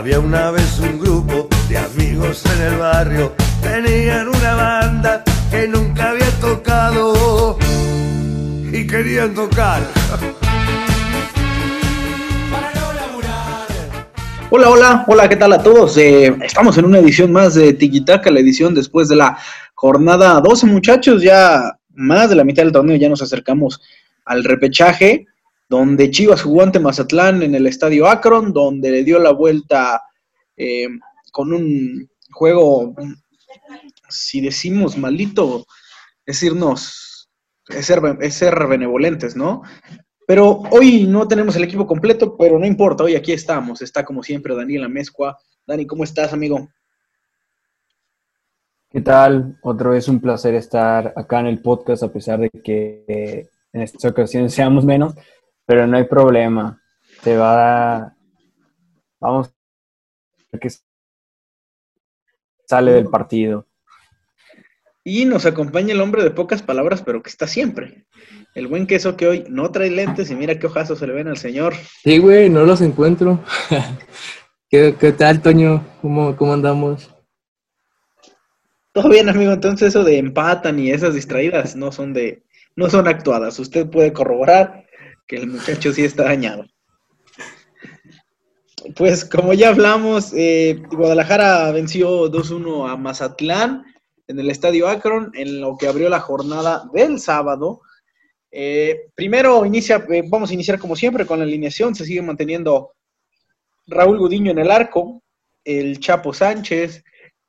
Había una vez un grupo de amigos en el barrio, tenían una banda que nunca había tocado y querían tocar. Hola, hola, hola, ¿qué tal a todos? Eh, estamos en una edición más de Tiquitaca, la edición después de la jornada 12, muchachos, ya más de la mitad del torneo, ya nos acercamos al repechaje, donde Chivas jugó ante Mazatlán en el estadio Akron, donde le dio la vuelta eh, con un juego, si decimos malito, es irnos, es ser, es ser benevolentes, ¿no? Pero hoy no tenemos el equipo completo, pero no importa, hoy aquí estamos. Está como siempre Daniela Mezcua. Dani, ¿cómo estás, amigo? ¿Qué tal? Otra vez un placer estar acá en el podcast, a pesar de que en estas ocasiones seamos menos, pero no hay problema. Te va a... Vamos a qué sale del partido. Y nos acompaña el hombre de pocas palabras, pero que está siempre. El buen queso que hoy no trae lentes y mira qué ojazos se le ven al señor. Sí, güey, no los encuentro. ¿Qué, tal, Toño? ¿Cómo, ¿Cómo andamos? Todo bien, amigo. Entonces eso de empatan y esas distraídas no son de, no son actuadas. Usted puede corroborar que el muchacho sí está dañado. Pues como ya hablamos, eh, Guadalajara venció 2-1 a Mazatlán en el Estadio Akron, en lo que abrió la jornada del sábado. Eh, primero inicia, eh, vamos a iniciar como siempre con la alineación, se sigue manteniendo Raúl Gudiño en el arco, el Chapo Sánchez,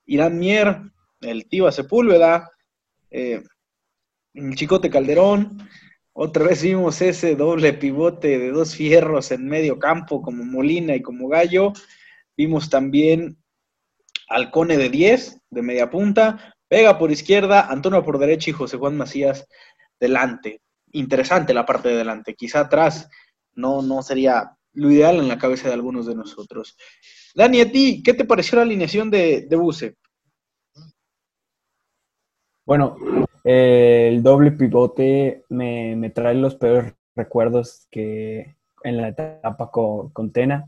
Irán Mier, el Tiva Sepúlveda, el Chicote Calderón, otra vez vimos ese doble pivote de dos fierros en medio campo como Molina y como Gallo, vimos también al Cone de 10 de media punta, Vega por izquierda, Antonio por derecha y José Juan Macías delante. Interesante la parte de delante. Quizá atrás no, no sería lo ideal en la cabeza de algunos de nosotros. Dani, a ti, ¿qué te pareció la alineación de, de Buse? Bueno, el doble pivote me, trae los peores recuerdos que en la etapa con, con Tena.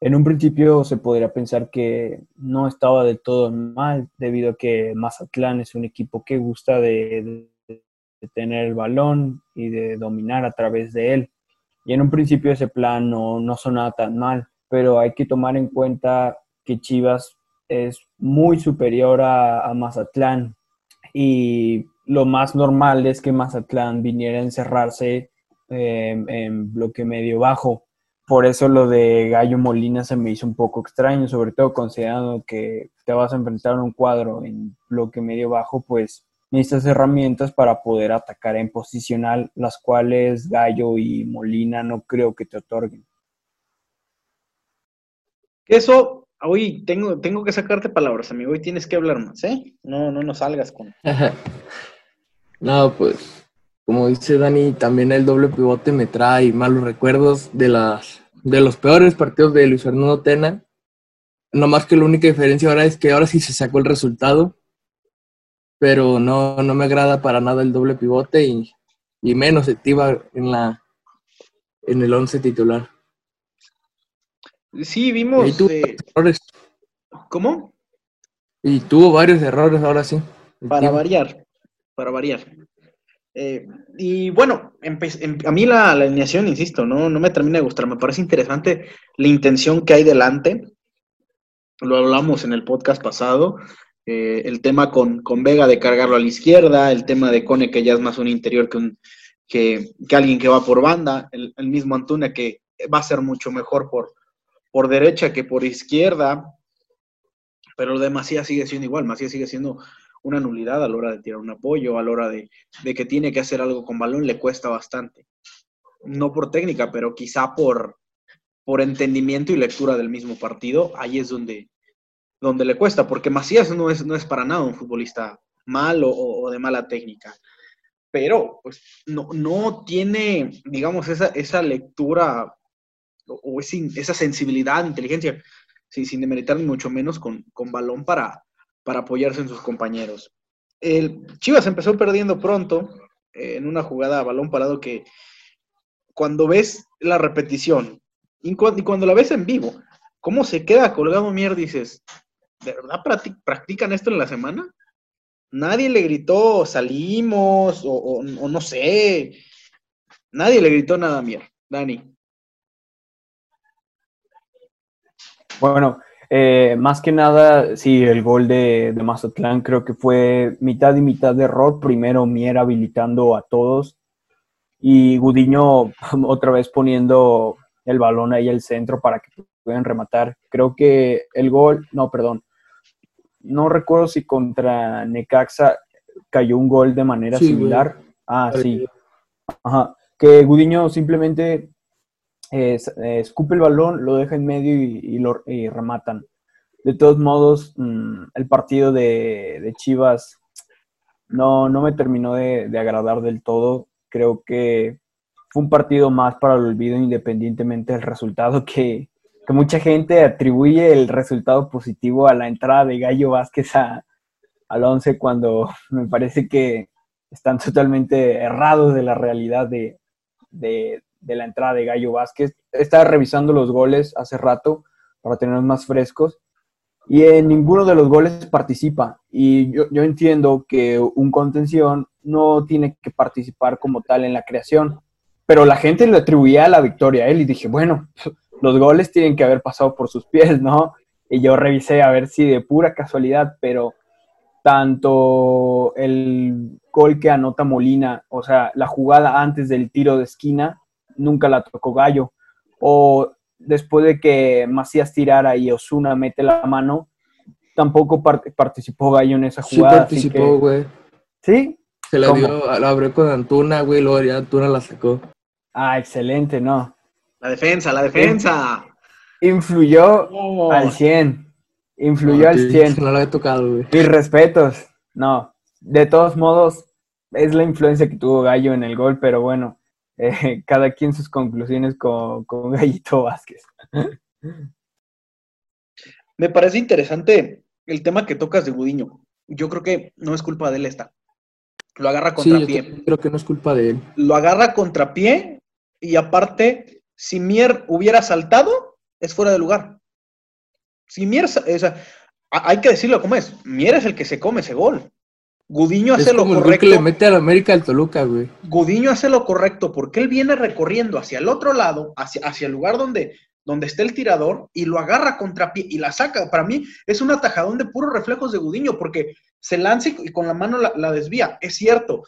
En un principio se podría pensar que no estaba del todo mal, debido a que Mazatlán es un equipo que gusta de, tener el balón y de dominar a través de él. Y en un principio ese plan no, no sonaba tan mal, pero hay que tomar en cuenta que Chivas es muy superior a, Mazatlán y lo más normal es que Mazatlán viniera a encerrarse eh, en bloque medio bajo por eso lo de Gallo Molina se me hizo un poco extraño, sobre todo considerando que te vas a enfrentar a un cuadro en bloque medio bajo, pues necesitas herramientas para poder atacar en posicional, las cuales Gallo y Molina no creo que te otorguen. Eso, hoy tengo, tengo que sacarte palabras, amigo, hoy tienes que hablar más, ¿eh? No, no nos salgas con... no, pues como dice Dani, también el doble pivote me trae malos recuerdos de, las, de los peores partidos de Luis Fernando Tena. No más que la única diferencia ahora es que ahora sí se sacó el resultado, pero no, no me agrada para nada el doble pivote y, menos activa en, la, en el once titular. Sí, vimos... errores. ¿Cómo? Y tuvo varios errores ahora sí. Para variar, para variar. Eh, y bueno, em, a mí la, alineación, insisto, no, no me termina de gustar. Me parece interesante la intención que hay delante. Lo hablamos en el podcast pasado. Eh, el tema con, con, Vega de cargarlo a la izquierda, el tema de Cone que ya es más un interior que, un, que, alguien que va por banda, el, mismo Antuna que va a ser mucho mejor por, por derecha que por izquierda, pero lo de Macías sigue siendo igual, Macías sigue siendo una nulidad a la hora de tirar un apoyo, a la hora de, que tiene que hacer algo con balón, le cuesta bastante. No por técnica, pero quizá por, por entendimiento y lectura del mismo partido, ahí es donde, donde le cuesta, porque Macías no es, no es para nada un futbolista malo o, de mala técnica, pero pues no, no tiene, digamos, esa, esa lectura o, esa sensibilidad, inteligencia, sin, sin demeritar ni mucho menos con, con balón para, para apoyarse en sus compañeros. El Chivas empezó perdiendo pronto eh, en una jugada a balón parado que cuando ves la repetición y cuando, la ves en vivo, ¿Cómo se queda colgado Mier? Dices, ¿de verdad practican esto en la semana? Nadie le gritó, salimos, o, no sé. Nadie le gritó nada a Mier, Dani. Bueno, eh, más que nada, sí, el gol de, de, Mazatlán creo que fue mitad y mitad de error. Primero Mier habilitando a todos y Gudiño otra vez poniendo el balón ahí al centro para que puedan rematar. Creo que el gol, no, perdón, no recuerdo si contra Necaxa cayó un gol de manera similar. Ah, sí. Ajá. Que Gudiño simplemente escupe el balón, lo deja en medio y, lo rematan. De todos modos, mm, el partido de, Chivas no, no, me terminó de, de, agradar del todo. Creo que fue un partido más para el olvido independientemente del resultado que, que mucha gente atribuye el resultado positivo a la entrada de Gallo Vázquez a, al 11 cuando me parece que están totalmente errados de la realidad de, de, la entrada de Gallo Vázquez. Estaba revisando los goles hace rato para tenerlos más frescos y en ninguno de los goles participa. Y yo, yo entiendo que un contención no tiene que participar como tal en la creación, pero la gente le atribuía la victoria a él y dije, bueno, los goles tienen que haber pasado por sus pies, ¿no? Y yo revisé a ver si de pura casualidad, pero tanto el gol que anota Molina, o sea, la jugada antes del tiro de esquina, nunca la tocó Gallo. O después de que Macías tirara y Osuna mete la mano, tampoco participó Gallo en esa jugada. Sí participó, güey. ¿Sí? Se la dio, la abrió con Antuna, güey, luego ya Antuna la sacó. Ah, excelente, ¿no? La defensa, la defensa. Influyó al 100. Influyó al 100. No lo había tocado, güey. Mis respetos. No. De todos modos, es la influencia que tuvo Gallo en el gol, pero bueno, eh, cada quien sus conclusiones con, con Gallito Vázquez. Me parece interesante el tema que tocas de Gudiño. Yo creo que no es culpa de él esta. Lo agarra contrapié. Sí, creo que no es culpa de él. Lo agarra contrapié y aparte si Mier hubiera saltado, es fuera de lugar. Si Mier, o sea, hay que decirlo como es, Mier es el que se come ese gol. Gudiño hace lo correcto. que le mete a la América al Toluca, güey. Gudiño hace lo correcto porque él viene recorriendo hacia el otro lado, hacia, hacia el lugar donde, donde está el tirador y lo agarra contra pie y la saca. Para mí es un atajadón de puros reflejos de Gudiño porque se lanza y con la mano la, desvía. Es cierto,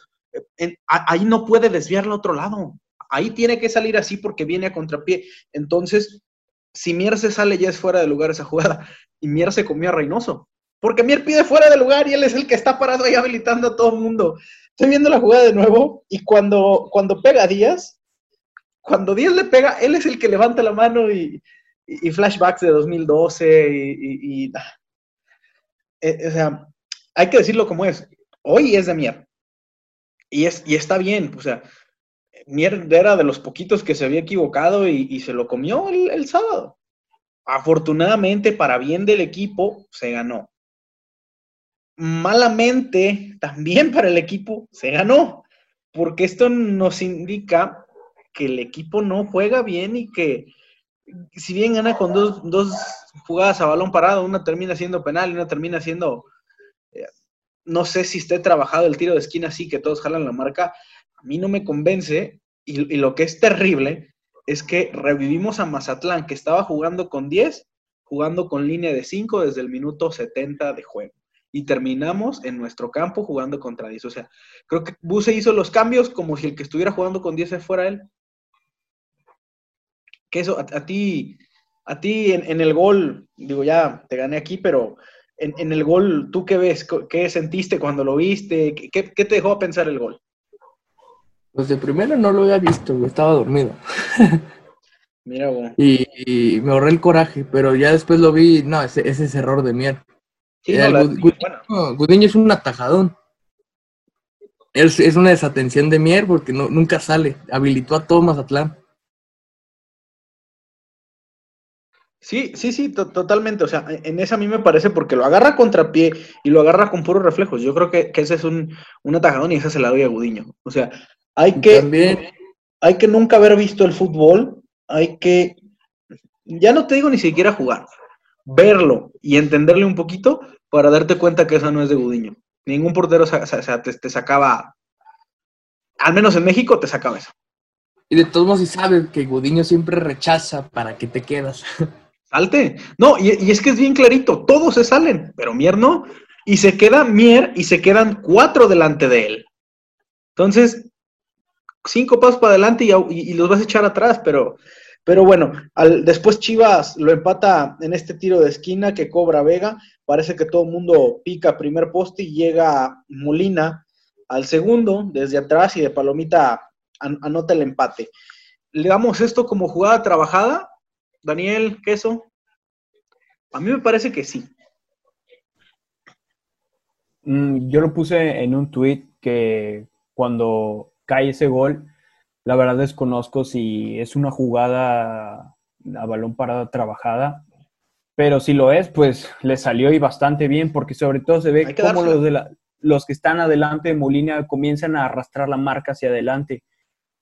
ahí no puede desviar al otro lado ahí tiene que salir así porque viene a contrapié. Entonces, si Mier se sale, ya es fuera de lugar esa jugada. Y Mier se comió a Reynoso. Porque Mier pide fuera de lugar y él es el que está parado ahí habilitando a todo el mundo. Estoy viendo la jugada de nuevo y cuando, cuando pega a Díaz, cuando Díaz le pega, él es el que levanta la mano y, flashbacks de 2012 y, eh, o sea, hay que decirlo como es. Hoy es de Mier. Y, es, y está bien, o sea, Mier era de los poquitos que se había equivocado y, se lo comió el, sábado. Afortunadamente, para bien del equipo, se ganó. Malamente, también para el equipo, se ganó. Porque esto nos indica que el equipo no juega bien y que si bien gana con dos, dos jugadas a balón parado, una termina siendo penal y una termina siendo, eh, no sé si esté trabajado el tiro de esquina así que todos jalan la marca, a mí no me convence y, lo que es terrible es que revivimos a Mazatlán, que estaba jugando con 10, jugando con línea de 5 desde el minuto 70 de juego. Y terminamos en nuestro campo jugando contra 10. O sea, creo que Buse hizo los cambios como si el que estuviera jugando con 10 fuera él. Que eso, a, ti, a ti en, el gol, digo, ya te gané aquí, pero en, el gol, ¿tú qué ves? ¿Qué sentiste cuando lo viste? ¿Qué, qué te dejó pensar el gol? Pues de primero no lo había visto, estaba dormido. Mira, güey. Y, me ahorré el coraje, pero ya después lo vi, no, ese, ese es error de mier. Sí, Gudiño es un atajadón. Es, es una desatención de Mier porque no, nunca sale. Habilitó a todo Mazatlán. Sí, sí, sí, totalmente. O sea, en esa a mí me parece porque lo agarra contra pie y lo agarra con puros reflejos. Yo creo que, ese es un, un atajadón y esa se la doy a Gudiño. O sea, hay que, hay que nunca haber visto el fútbol, hay que ya no te digo ni siquiera jugar, verlo y entenderle un poquito para darte cuenta que esa no es de Gudiño. Ningún portero te, sacaba, al menos en México, te sacaba eso. Y de todos modos, si sabes que Gudiño siempre rechaza para que te quedas. Salte. No, y, y, es que es bien clarito, todos se salen, pero Mier no. Y se queda Mier y se quedan cuatro delante de él. Entonces, cinco pasos para adelante y, los vas a echar atrás, pero, pero bueno, después Chivas lo empata en este tiro de esquina que cobra Vega. Parece que todo el mundo pica primer poste y llega Molina al segundo desde atrás y de palomita anota el empate. ¿Le damos esto como jugada trabajada? Daniel, queso. A mí me parece que sí. Mm, yo lo puse en un tweet que cuando cae ese gol, la verdad desconozco si es una jugada a balón parado trabajada, pero si lo es, pues le salió y bastante bien, porque sobre todo se ve cómo los, de los que están adelante de Molina comienzan a arrastrar la marca hacia adelante.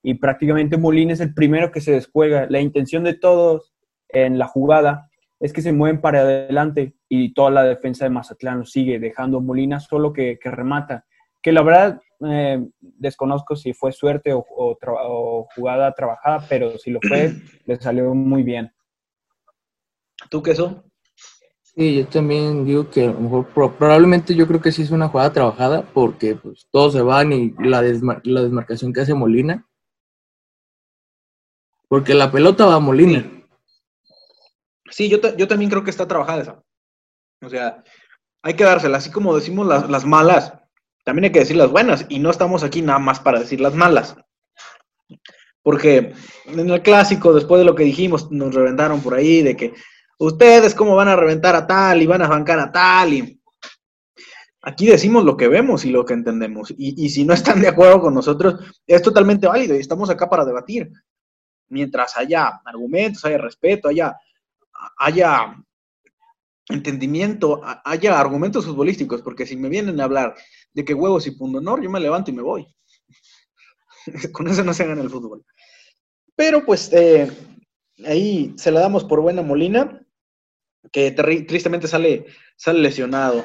Y prácticamente Molina es el primero que se descuelga. La intención de todos en la jugada es que se mueven para adelante y toda la defensa de Mazatlán lo sigue, dejando a Molina solo que, que remata. Que la verdad eh, desconozco si fue suerte o, jugada trabajada, pero si lo fue, le salió muy bien. ¿Tú qué eso? Sí, yo también digo que probablemente yo creo que sí es una jugada trabajada porque pues, todos se van y la, la desmarcación que hace Molina. Porque la pelota va a Molina. Sí, yo, yo también creo que está trabajada esa. O sea, hay que dársela, así como decimos las, las malas, también hay que decir las buenas y no estamos aquí nada más para decir las malas. Porque en el clásico, después de lo que dijimos, nos reventaron por ahí de que ustedes cómo van a reventar a tal y van a bancar a tal y aquí decimos lo que vemos y lo que entendemos. Y, si no están de acuerdo con nosotros, es totalmente válido y estamos acá para debatir. Mientras haya argumentos, haya respeto, haya, haya entendimiento, haya argumentos futbolísticos, porque si me vienen a hablar de que huevos y pundonor, yo me levanto y me voy. Con eso no se gana el fútbol. Pero pues eh, ahí se la damos por buena Molina, que tristemente sale, sale lesionado.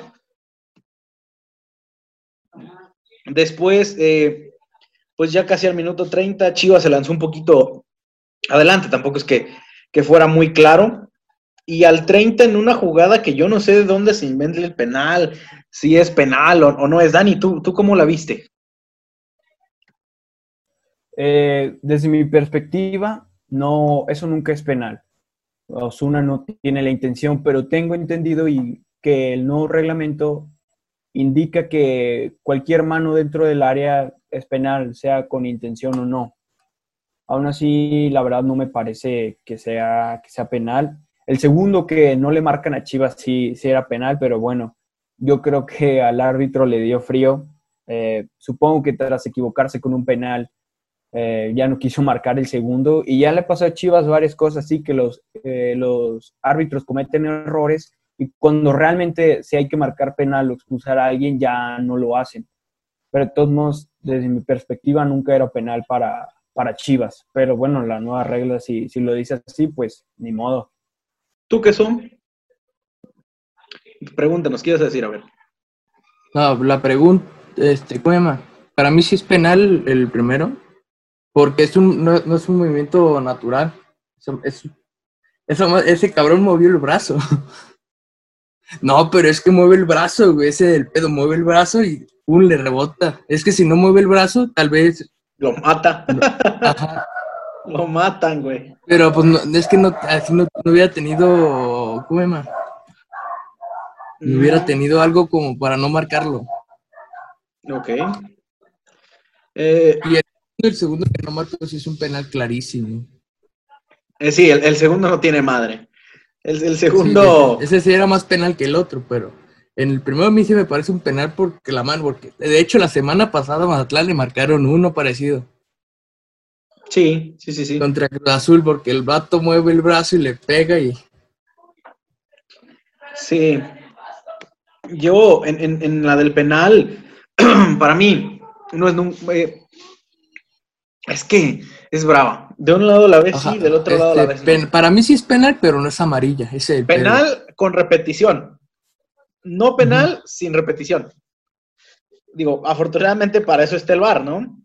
Después, eh, pues ya casi al minuto 30, Chivas se lanzó un poquito adelante, tampoco es que, que fuera muy claro, y al 30 en una jugada que yo no sé de dónde se inventa el penal, si es penal o, no es. Dani, ¿tú, ¿tú cómo la viste? Eh, desde mi perspectiva, no, eso nunca es penal. Osuna no tiene la intención, pero tengo entendido y que el nuevo reglamento indica que cualquier mano dentro del área es penal, sea con intención o no. Aún así, la verdad no me parece que sea, que sea penal. El segundo que no le marcan a Chivas sí, era penal, pero bueno, yo creo que al árbitro le dio frío. Eh, supongo que tras equivocarse con un penal, eh, ya no quiso marcar el segundo. Y ya le pasó a Chivas varias cosas, así que los, eh, los árbitros cometen errores y cuando realmente si hay que marcar penal o expulsar a alguien, ya no lo hacen. Pero de todos modos, desde mi perspectiva, nunca era penal para, para Chivas. Pero bueno, la nueva regla, si, si lo dice así, pues ni modo. ¿Tú qué son? Pregúntanos, ¿qué ibas a decir? A ver. No, la pregunta, este, ¿cómo se llama? Para mí sí es penal el primero, porque es un, no, es un movimiento natural. Es, ese cabrón movió el brazo. No, pero es que mueve el brazo, güey, ese del pedo mueve el brazo y un le rebota. Es que si no mueve el brazo, tal vez... Lo mata. Ajá. Lo matan, güey. Pero pues no, es que no, así no, hubiera tenido. ¿Cómo No hubiera tenido algo como para no marcarlo. Ok. Eh, y el, segundo que no marcó sí es un penal clarísimo. Eh, sí, el, segundo no tiene madre. El, segundo. ese, sí era más penal que el otro, pero en el primero a mí sí me parece un penal porque la mano, porque de hecho la semana pasada a Mazatlán le marcaron uno parecido. Sí, sí, sí, sí. Contra Cruz Azul, porque el vato mueve el brazo y le pega y. Sí. Yo, en, la del penal, para mí, no es. Eh, es que es brava. De un lado la ves Ajá, sí, del otro lado la este, ves pen- no. Para mí sí es penal, pero no es amarilla. Es el. Penal con repetición. No penal sin repetición. Digo, afortunadamente para eso está el VAR, ¿no?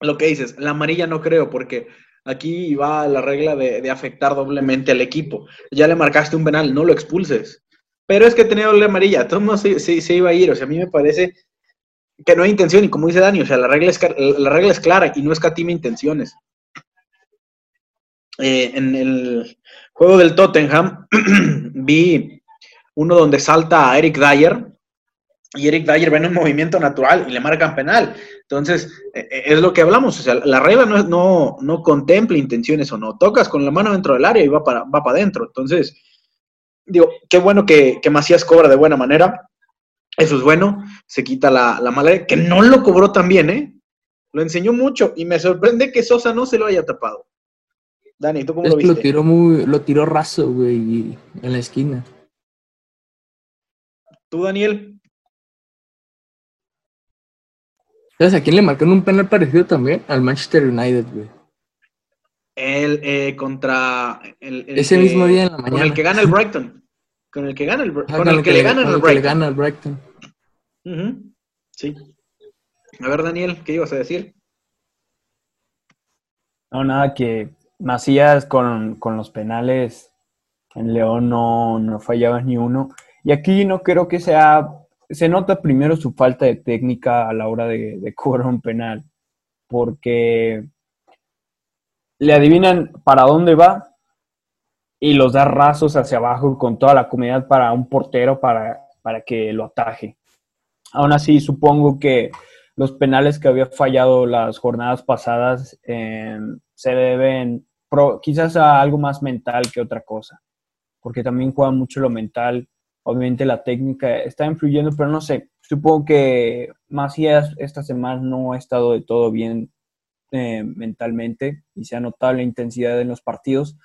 Lo que dices, la amarilla no creo, porque aquí va la regla de, afectar doblemente al equipo. Ya le marcaste un penal, no lo expulses. Pero es que tenía doble amarilla, todo el se, se- iba a ir. O sea, a mí me parece que no hay intención, y como dice Dani, o sea, la regla es, la regla es clara y no escatima intenciones. Eh, en el juego del Tottenham vi uno donde salta a Eric Dyer y Eric Dyer ve un movimiento natural y le marcan penal. Entonces, eh, eh, es lo que hablamos, o sea, la regla no, no, no contempla intenciones o no. Tocas con la mano dentro del área y va para, va para adentro. Entonces, digo, qué bueno que, que Macías cobra de buena manera. Eso es bueno, se quita la, la mala, que no lo cobró tan bien, ¿eh? Lo enseñó mucho y me sorprende que Sosa no se lo haya tapado. Dani, ¿tú cómo Es lo que lo viste? tiró muy, lo tiró raso, güey, en la esquina. ¿Tú, Daniel? ¿Sabes a quién le marcaron un penal parecido también? Al Manchester United, güey. El eh, contra el, el Ese que- mismo día en la Con mañana. el que gana el Brighton. Con el que gana el, Br- Ah, con el que le con al el que le Brighton. gana Brighton. Sí. A ver, Daniel, ¿qué ibas a decir? No, nada, que Macías con, con los penales en León no, no fallaba ni uno. Y aquí no creo que sea, se nota primero su falta de técnica a la hora de, de cobrar un penal, porque le adivinan para dónde va y los da rasos hacia abajo con toda la comunidad para un portero para, para que lo ataje. Aún así, supongo que los penales que había fallado las jornadas pasadas eh, se deben quizás a algo más mental que otra cosa, porque también juega mucho lo mental. Obviamente la técnica está influyendo, pero no sé, supongo que Macías esta semana no ha estado de todo bien eh, mentalmente y se ha notado la intensidad en los partidos,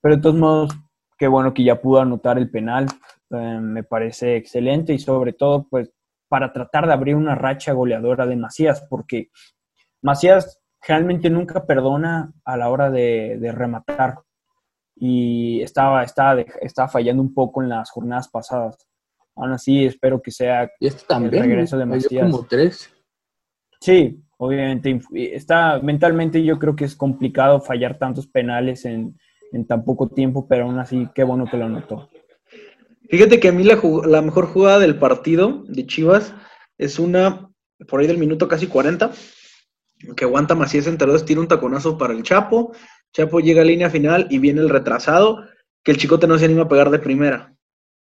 pero de todos modos, qué bueno que ya pudo anotar el penal, eh, me parece excelente y sobre todo, pues para tratar de abrir una racha goleadora de Macías, porque Macías realmente nunca perdona a la hora de, de rematar y estaba, estaba, estaba fallando un poco en las jornadas pasadas. Aún así, espero que sea Y este también. regreso de Macías. como tres. Sí, obviamente está mentalmente yo creo que es complicado fallar tantos penales en, en tan poco tiempo, pero aún así qué bueno que lo anotó. Fíjate que a mí la mejor jugada del partido de Chivas es una, por ahí del minuto casi 40, que aguanta Macías entre dos, tira un taconazo para el Chapo, Chapo llega a línea final y viene el retrasado, que el chicote no se anima a pegar de primera.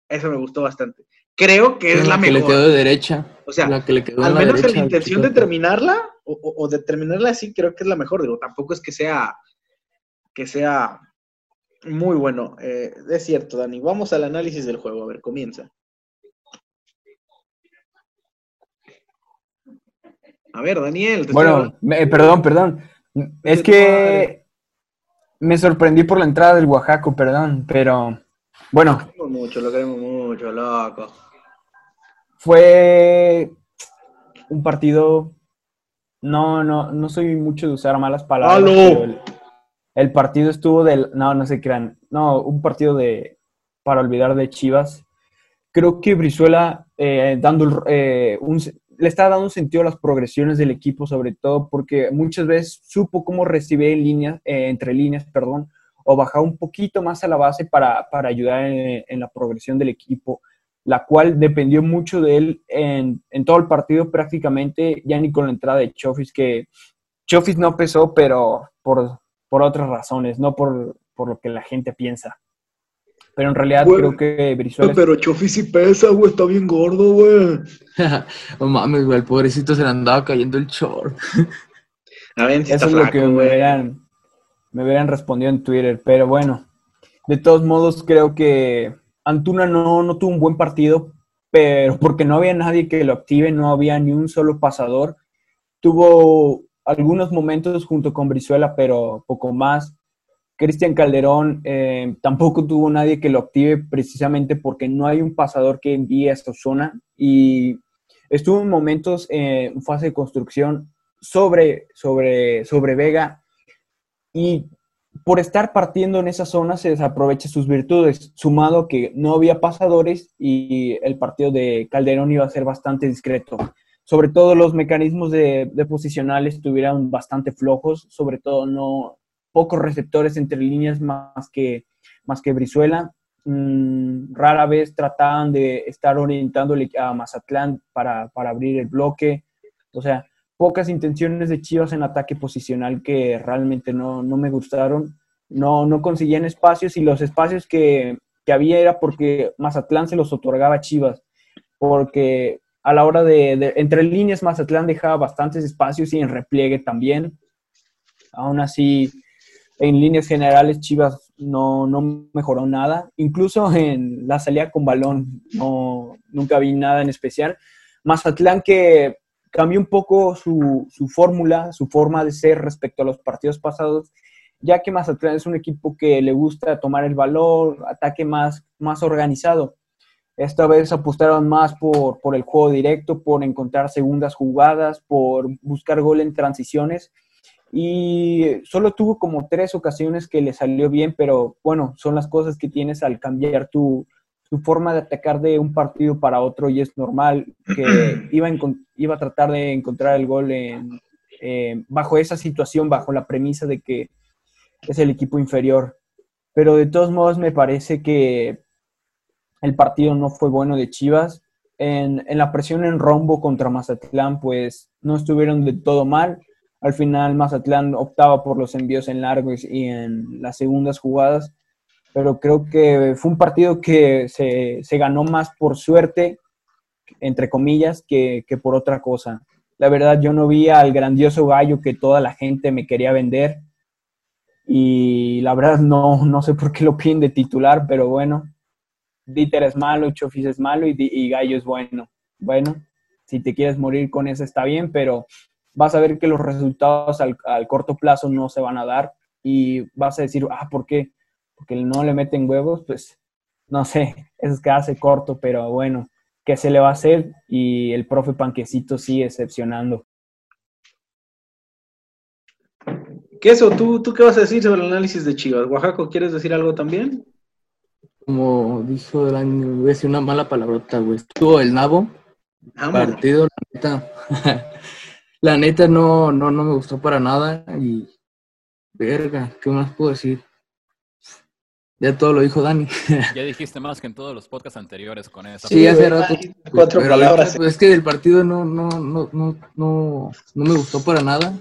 Eso me gustó bastante. Creo que es Sí, la que le mejor. quedó de derecha. O sea, la que le quedó Al en la menos derecha la al intención de terminarla, o, o- o de terminarla así, creo que es la mejor. Digo, tampoco es que sea, que sea muy bueno. Eh, es cierto, Dani. Vamos al análisis del juego. A ver, comienza. A ver, Daniel. te Bueno, me- perdón, perdón. Es que me sorprendí por la entrada del Oaxaco, perdón, pero bueno, Lo queremos mucho, lo queremos mucho, loco. fue un partido. No, no, no soy mucho de usar malas palabras. El, el partido estuvo del. No, no se crean. No, un partido de. Para olvidar de Chivas. Creo que Brizuela eh, dando eh, un, le está dando sentido a las progresiones del equipo, sobre todo porque muchas veces supo cómo recibir en líneas, eh, entre líneas, perdón, o bajar un poquito más a la base para, para ayudar en, en la progresión del equipo la cual dependió mucho de él en, en todo el partido prácticamente, ya ni con la entrada de Chofis, que Chofis no pesó, pero por, por otras razones, no por, por lo que la gente piensa. Pero en realidad Güey, creo que Brizuela... Pero Chofi sí pesa, güey. Está bien gordo, güey. no mames, güey, el pobrecito se le andaba cayendo el short. A ver, si Eso es lo que me hubieran, me hubieran respondido en Twitter. Pero bueno, de todos modos creo que Antuna no, no tuvo un buen partido, pero porque no había nadie que lo active, no había ni un solo pasador. Tuvo algunos momentos junto con Brizuela, pero poco más. Cristian Calderón eh, tampoco tuvo nadie que lo active precisamente porque no hay un pasador que envíe a esta zona y estuvo en momentos eh, en fase de construcción sobre, sobre, sobre Vega y por estar partiendo en esa zona se desaprovecha sus virtudes, sumado que no había pasadores y el partido de Calderón iba a ser bastante discreto. Sobre todo los mecanismos de, de posicional estuvieron bastante flojos, sobre todo no pocos receptores entre líneas más que, más que Brizuela. Mm, rara vez trataban de estar orientándole a Mazatlán para, para abrir el bloque. O sea, pocas intenciones de Chivas en ataque posicional que realmente no, no me gustaron. No, no conseguían espacios y los espacios que, que, había era porque Mazatlán se los otorgaba a Chivas. Porque a la hora de, de, entre líneas Mazatlán dejaba bastantes espacios y en repliegue también. Aún así, en líneas generales Chivas no, no mejoró nada. Incluso en la salida con balón no, nunca vi nada en especial. Mazatlán que cambió un poco su, su fórmula, su forma de ser respecto a los partidos pasados, ya que Mazatlán es un equipo que le gusta tomar el valor, ataque más, más organizado. Esta vez apostaron más por, por el juego directo, por encontrar segundas jugadas, por buscar gol en transiciones. Y solo tuvo como tres ocasiones que le salió bien, pero bueno, son las cosas que tienes al cambiar tu, tu forma de atacar de un partido para otro y es normal que iba a, iba a tratar de encontrar el gol en, eh, bajo esa situación, bajo la premisa de que es el equipo inferior. Pero de todos modos me parece que el partido no fue bueno de Chivas. En, en la presión en rombo contra Mazatlán, pues no estuvieron de todo mal. Al final Mazatlán optaba por los envíos en largos y en las segundas jugadas pero creo que fue un partido que se, se ganó más por suerte, entre comillas, que, que, por otra cosa. La verdad, yo no vi al grandioso gallo que toda la gente me quería vender. Y la verdad, no, no sé por qué lo piden de titular, pero bueno, Dieter es malo, Chofis es malo y, y Gallo es bueno. Bueno, si te quieres morir con eso está bien, pero vas a ver que los resultados al, al corto plazo no se van a dar y vas a decir, ah, ¿por qué? porque no le meten huevos, pues no sé, eso es quedarse corto, pero bueno, ¿qué se le va a hacer? Y el profe Panquecito sigue excepcionando. ¿Qué eso? ¿Tú, ¿Tú qué vas a decir sobre el análisis de Chivas? ¿Oaxaco, quieres decir algo también? Como dijo el año, voy a decir una mala palabrota, güey. Estuvo el nabo. Partido, la neta. la neta no, no, no me gustó para nada. Y verga, ¿qué más puedo decir? Ya todo lo dijo Dani. Ya dijiste más que en todos los podcasts anteriores con esa. Sí, hace rato. Cuatro Pero palabras. pues, es que del partido no, no, no, no, no, no me gustó para nada.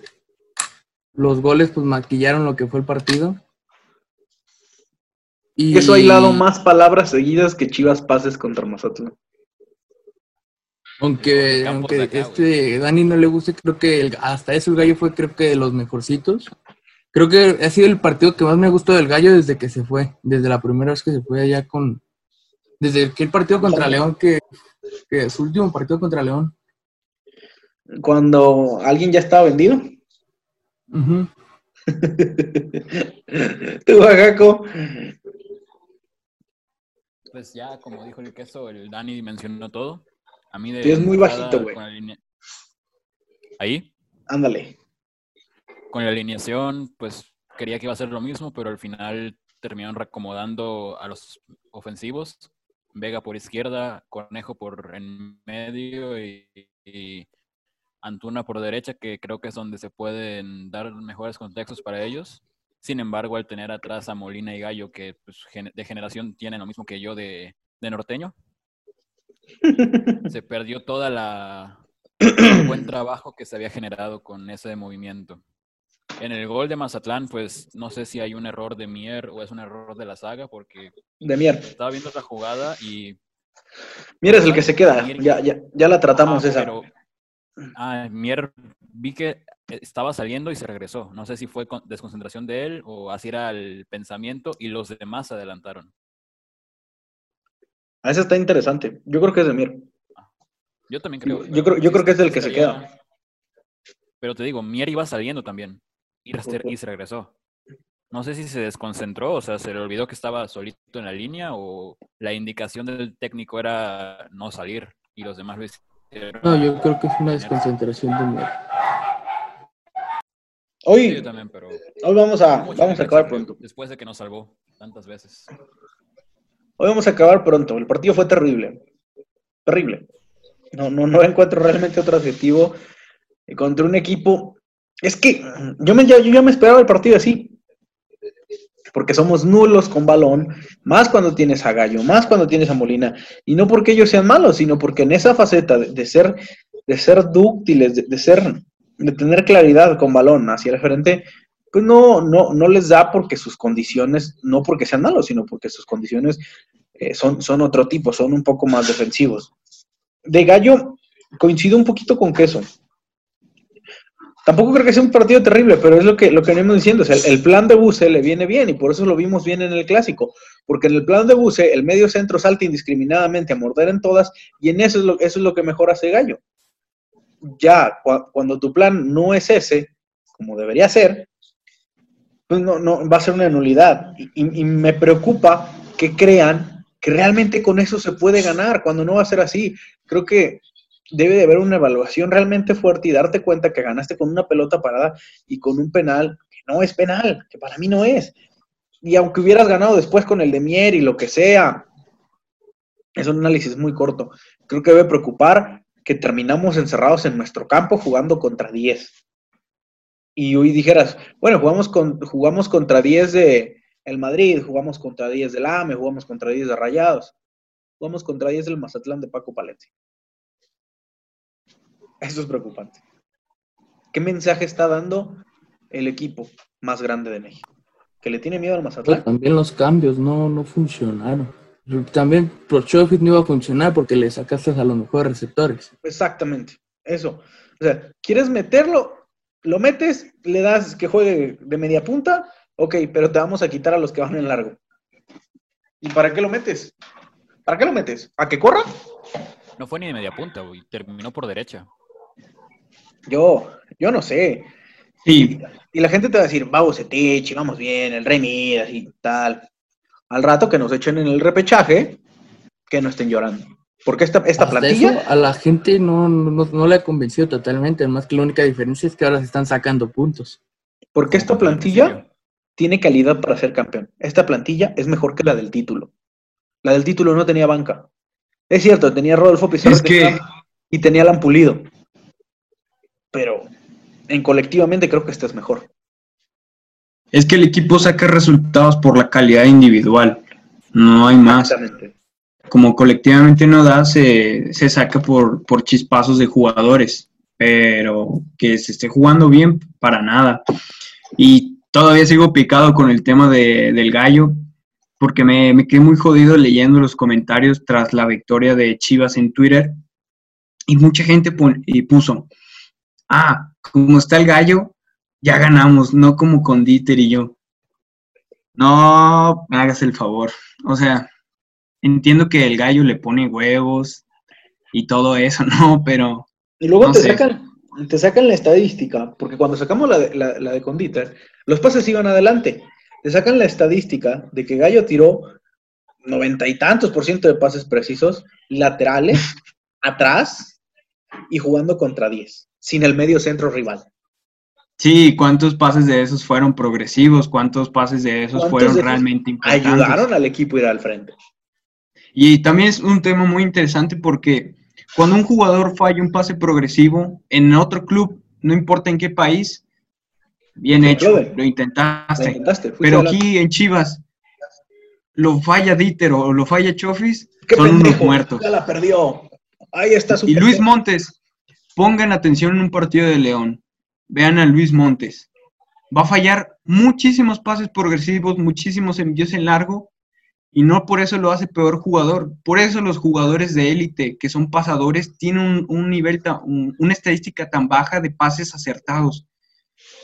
Los goles pues maquillaron lo que fue el partido. Y Eso ha hilado más palabras seguidas que Chivas pases contra Mazatlán. Aunque, aunque acá, este Dani no le guste, creo que el- hasta eso el gallo fue creo que de los mejorcitos. Creo que ha sido el partido que más me gustó del gallo desde que se fue, desde la primera vez que se fue allá con, desde que el partido contra León, que, que su último partido contra León. Cuando alguien ya estaba vendido. Ujú. Tú, Oaxaco. Pues ya, como dijo el queso, el Dani mencionó todo. A mí de Sí, es muy bajito, güey. Ahí, Ándale. con la alineación, pues quería que iba a ser lo mismo, pero al final terminaron reacomodando a los ofensivos. Vega por izquierda, Conejo por en medio y, y Antuna por derecha, que creo que es donde se pueden dar mejores contextos para ellos. Sin embargo, al tener atrás a Molina y Gallo, que pues, de generación tienen lo mismo que yo de, de norteño, se perdió toda la el buen trabajo que se había generado con ese movimiento. En el gol de Mazatlán, pues no sé si hay un error de Mier o es un error de la saga, porque De mierda. estaba viendo la jugada y Mira, es el que se queda. Ya, ya, ya la tratamos Ajá, esa. pero- ah, Mier vi que estaba saliendo y se regresó. No sé si fue con- desconcentración de él o así era el pensamiento y los demás se adelantaron. Ah, Esa está interesante. Yo creo que es de Mier. Yo también creo. Yo creo- yo creo que es el que se queda. Pero te digo, Mier iba saliendo también y, se regresó. No sé si se desconcentró, o sea, se le olvidó que estaba solito en la línea o la indicación del técnico era no salir y los demás lo hicieron. No, yo creo que es una desconcentración de Mier. Hoy, yo también, pero hoy vamos a, vamos a acabar pronto. Después de que nos salvó tantas veces. Hoy vamos a acabar pronto. El partido fue terrible. Terrible. No, no, no encuentro realmente otro adjetivo eh, contra un equipo. Es que yo, me, yo ya me esperaba el partido así. Porque somos nulos con balón, más cuando tienes a Gallo, más cuando tienes a Molina. Y no porque ellos sean malos, sino porque en esa faceta de, de ser, de ser dúctiles, de, de ser, de tener claridad con balón hacia el frente, pues no, no, no les da porque sus condiciones, no porque sean malos, sino porque sus condiciones eh, son, son otro tipo, son un poco más defensivos. De Gallo, coincido un poquito con Queso. Tampoco creo que sea un partido terrible, pero es lo que, lo que venimos diciendo. o el, el plan de Buse le viene bien y por eso lo vimos bien en el clásico. Porque en el plan de Buse, el medio centro salta indiscriminadamente a morder en todas y en eso es lo, eso es lo que mejor hace Gallo. Ya, cua- cuando tu plan no es ese, como debería ser, pues no, no, va a ser una nulidad. Y, me preocupa que crean que realmente con eso se puede ganar, cuando no va a ser así. Creo que debe de haber una evaluación realmente fuerte y darte cuenta que ganaste con una pelota parada y con un penal que no es penal, que para mí no es. Y aunque hubieras ganado después con el de Mier y lo que sea, es un análisis muy corto. Creo que debe preocupar que terminamos encerrados en nuestro campo jugando contra 10. Y hoy dijeras, bueno, jugamos, con, jugamos contra 10 de el Madrid, jugamos contra 10 del AME, jugamos contra 10 de Rayados, jugamos contra 10 del Mazatlán de Paco Palencia. Eso es preocupante. ¿Qué mensaje está dando el equipo más grande de México? ¿Que le tiene miedo al Pues Mazatlán? también los cambios no, no funcionaron. También Prochofit no iba a funcionar porque le sacaste a los mejores receptores. Exactamente, eso. O sea, ¿quieres meterlo? Lo metes, le das que juegue de media punta, ok, pero te vamos a quitar a los que van en largo. ¿Y para qué lo metes? ¿Para qué lo metes? ¿A que corra? No fue ni de media punta, güey. Terminó por derecha. Yo, yo no sé. Sí, Y la gente te va a decir, vamos, Setich, vamos bien, el Rey Midas y tal. Al rato que nos echen en el repechaje, que no estén llorando. Porque esta, esta Hasta plantilla, eso a la gente no, no, no le ha convencido totalmente. Además que la única diferencia es que ahora se están sacando puntos. porque esta plantilla tiene calidad para ser campeón. Esta plantilla es mejor que la del título. La del título no tenía banca. Es cierto, tenía Rodolfo Pizarro es que y tenía a Alan Pulido. Pero en colectivamente creo que esta es mejor. es que el equipo saca resultados por la calidad individual. No hay más. Exactamente. Como colectivamente no da, se, se saca por, por chispazos de jugadores. Pero que se esté jugando bien, para nada. Y todavía sigo picado con el tema de- del gallo, porque me, me quedé muy jodido leyendo los comentarios tras la victoria de Chivas en Twitter. Y mucha gente puso, ah, como está el gallo, ya ganamos, no como con Dieter y yo. No me hagas el favor. O sea, entiendo que el gallo le pone huevos y todo eso, ¿no? Pero Y luego No te, sé. sacan, te sacan la estadística, porque cuando sacamos la de, la, la de Conditer, los pases iban adelante. Te sacan la estadística de que Gallo tiró noventa y tantos por ciento de pases precisos, laterales, atrás y jugando contra 10, sin el medio centro rival. sí, ¿cuántos pases de esos fueron progresivos? ¿Cuántos pases de esos ¿Cuántos fueron de realmente importantes? Ayudaron al equipo a ir al frente. Y también es un tema muy interesante porque cuando un jugador falla un pase progresivo en otro club, no importa en qué país, bien hecho, lo Lo intentaste. Pero aquí en Chivas, lo falla Dieter o lo falla Chofis, ¡Qué son unos muertos. Ya la perdió. Ahí está su Y Luis Montes, pongan atención en un partido de León. Vean a Luis Montes. Va a fallar muchísimos pases progresivos, muchísimos envíos en largo, y no por eso lo hace peor jugador. Por eso los jugadores de élite, que son pasadores, tienen un, un nivel, ta- un- una estadística tan baja de pases acertados,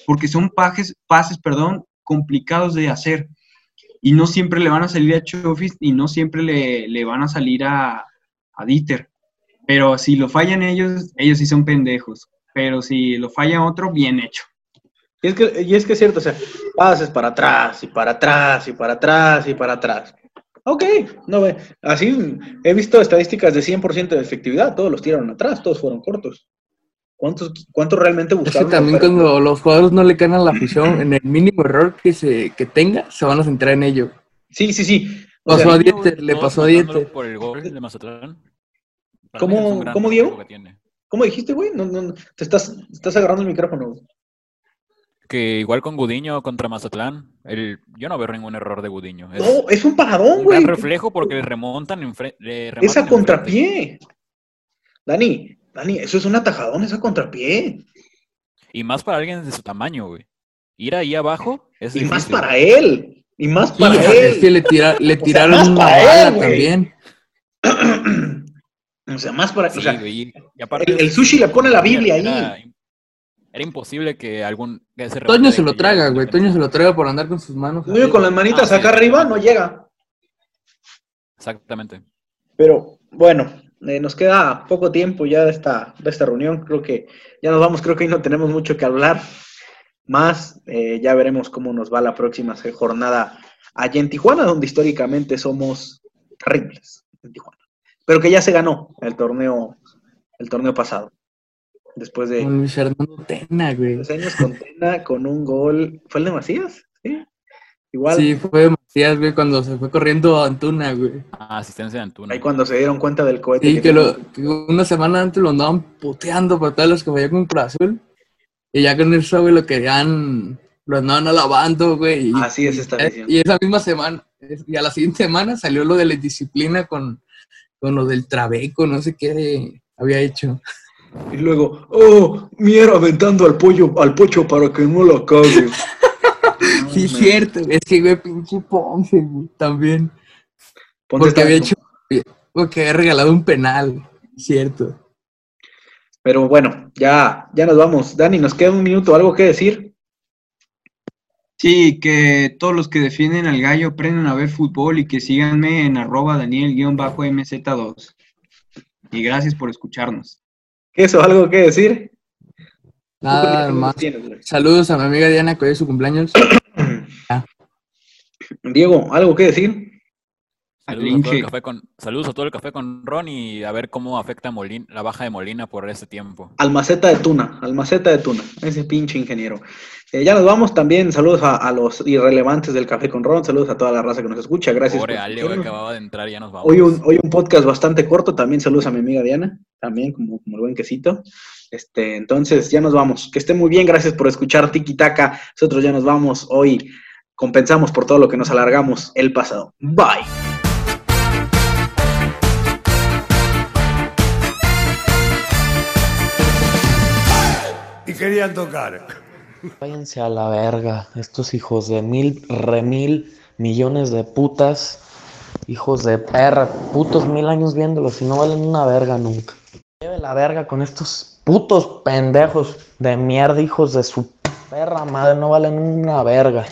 porque son pases, pases perdón, complicados de hacer. Y no siempre le van a salir a Chofis y no siempre le, le van a salir a, a Dieter. Pero si lo fallan ellos, ellos sí son pendejos. Pero si lo falla otro, bien hecho. Y es, que, y es que es cierto, o sea, pases para atrás y para atrás y para atrás y para atrás. Ok, no ve. Así he visto estadísticas de 100% de efectividad, todos los tiraron atrás, todos fueron cortos. ¿Cuántos, cuántos realmente Es que buscaron? también cuando los jugadores no le caen a la afición, en el mínimo error que se que tenga, se van a centrar en ello. Sí, sí, sí. O Pasó sea, a Dieter, le Todos pasó a Dieter. Por el gol de Mazatlán. Para ¿Cómo- cómo, Diego? ¿Cómo dijiste, güey? No, no, no, te estás, estás agarrando el micrófono. Que igual con Gudiño contra Mazatlán, el, yo no veo ningún error de Gudiño. Es No, es un paradón, un güey. gran reflejo porque le remontan enfre- le Es a contrapié. Dani, Dani, eso es un atajadón, es a contrapié. Y más para alguien de su tamaño, güey. Ir ahí abajo es Y más para él. Y más Sí, para es que él. le, tira- le O sea, tiraron más una para él, bala también. O sea, más para. Sí, o sea, güey, y- y aparte el- el sushi le pone la Biblia ahí. Era imposible que algún. que ese Toño se lo traga, güey. Toño se lo traga por andar con sus manos. Niño con las manitas Ah, sí. acá arriba no llega. Exactamente. Pero bueno, eh, nos queda poco tiempo ya de esta, de esta reunión. Creo que ya nos vamos, creo que ahí no tenemos mucho que hablar. Más, eh, ya veremos cómo nos va la próxima jornada allá en Tijuana, donde históricamente somos terribles en Tijuana. Pero que ya se ganó el torneo, el torneo pasado. Después de Con Luis Fernando Tena, güey. dos años con Tena, con un gol. ¿Fue el de Macías? Sí. Igual. Sí, fue Macías, güey, cuando se fue corriendo a Antuna, güey. Ah, asistencia de Antuna. Ahí cuando se dieron cuenta del cohete. Sí, que, lo, que una semana antes lo andaban puteando por todos los que falló con Cruz Azul. Y ya con eso, güey, lo querían, lo andaban alabando, güey. Y, Así es esta visión. y esa misma semana, y a la siguiente semana salió lo de la indisciplina con, con lo del trabeco, no sé qué había hecho. Y luego, oh, Mier aventando al pollo, al pocho para que no lo cague. Sí, cierto, es que, güey, pinche Ponce, güey, también. Ponte Porque había hecho, porque había regalado un penal, cierto. Pero bueno, ya, ya nos vamos. Dani, nos queda un minuto, ¿algo que decir? Sí, que todos los que defienden al gallo aprendan a ver fútbol y que síganme en arroba Daniel-MZ2. Y gracias por escucharnos. ¿Eso, algo que decir? Nada ¿Tú qué más. Saludos a mi amiga Diana, que hoy es su cumpleaños. Diego, ¿algo que decir? Saludos a, todo el café con, saludos a todo el café con Ron y a ver cómo afecta la baja de Molina por ese tiempo. Almaceta de Tuna, Almaceta de Tuna, ese pinche ingeniero. Eh, ya nos vamos también, saludos a, a los irrelevantes del Café con Ron, saludos a toda la raza que nos escucha, gracias. Pobre Ale, escucharnos. acababa de entrar y ya nos vamos. Hoy un, hoy un podcast bastante corto, también saludos a mi amiga Diana, también como, como el buen quesito. Este, entonces ya nos vamos. Que esté muy bien, gracias por escuchar Tiki Taka. Nosotros ya nos vamos. Hoy compensamos por todo lo que nos alargamos el pasado. Bye. Querían tocar. Váyanse a la verga, estos hijos de mil, remil, millones de putas, hijos de perra, putos mil años viéndolos y no valen una verga nunca. Lleve la verga con estos putos pendejos de mierda, hijos de su perra madre, no valen una verga.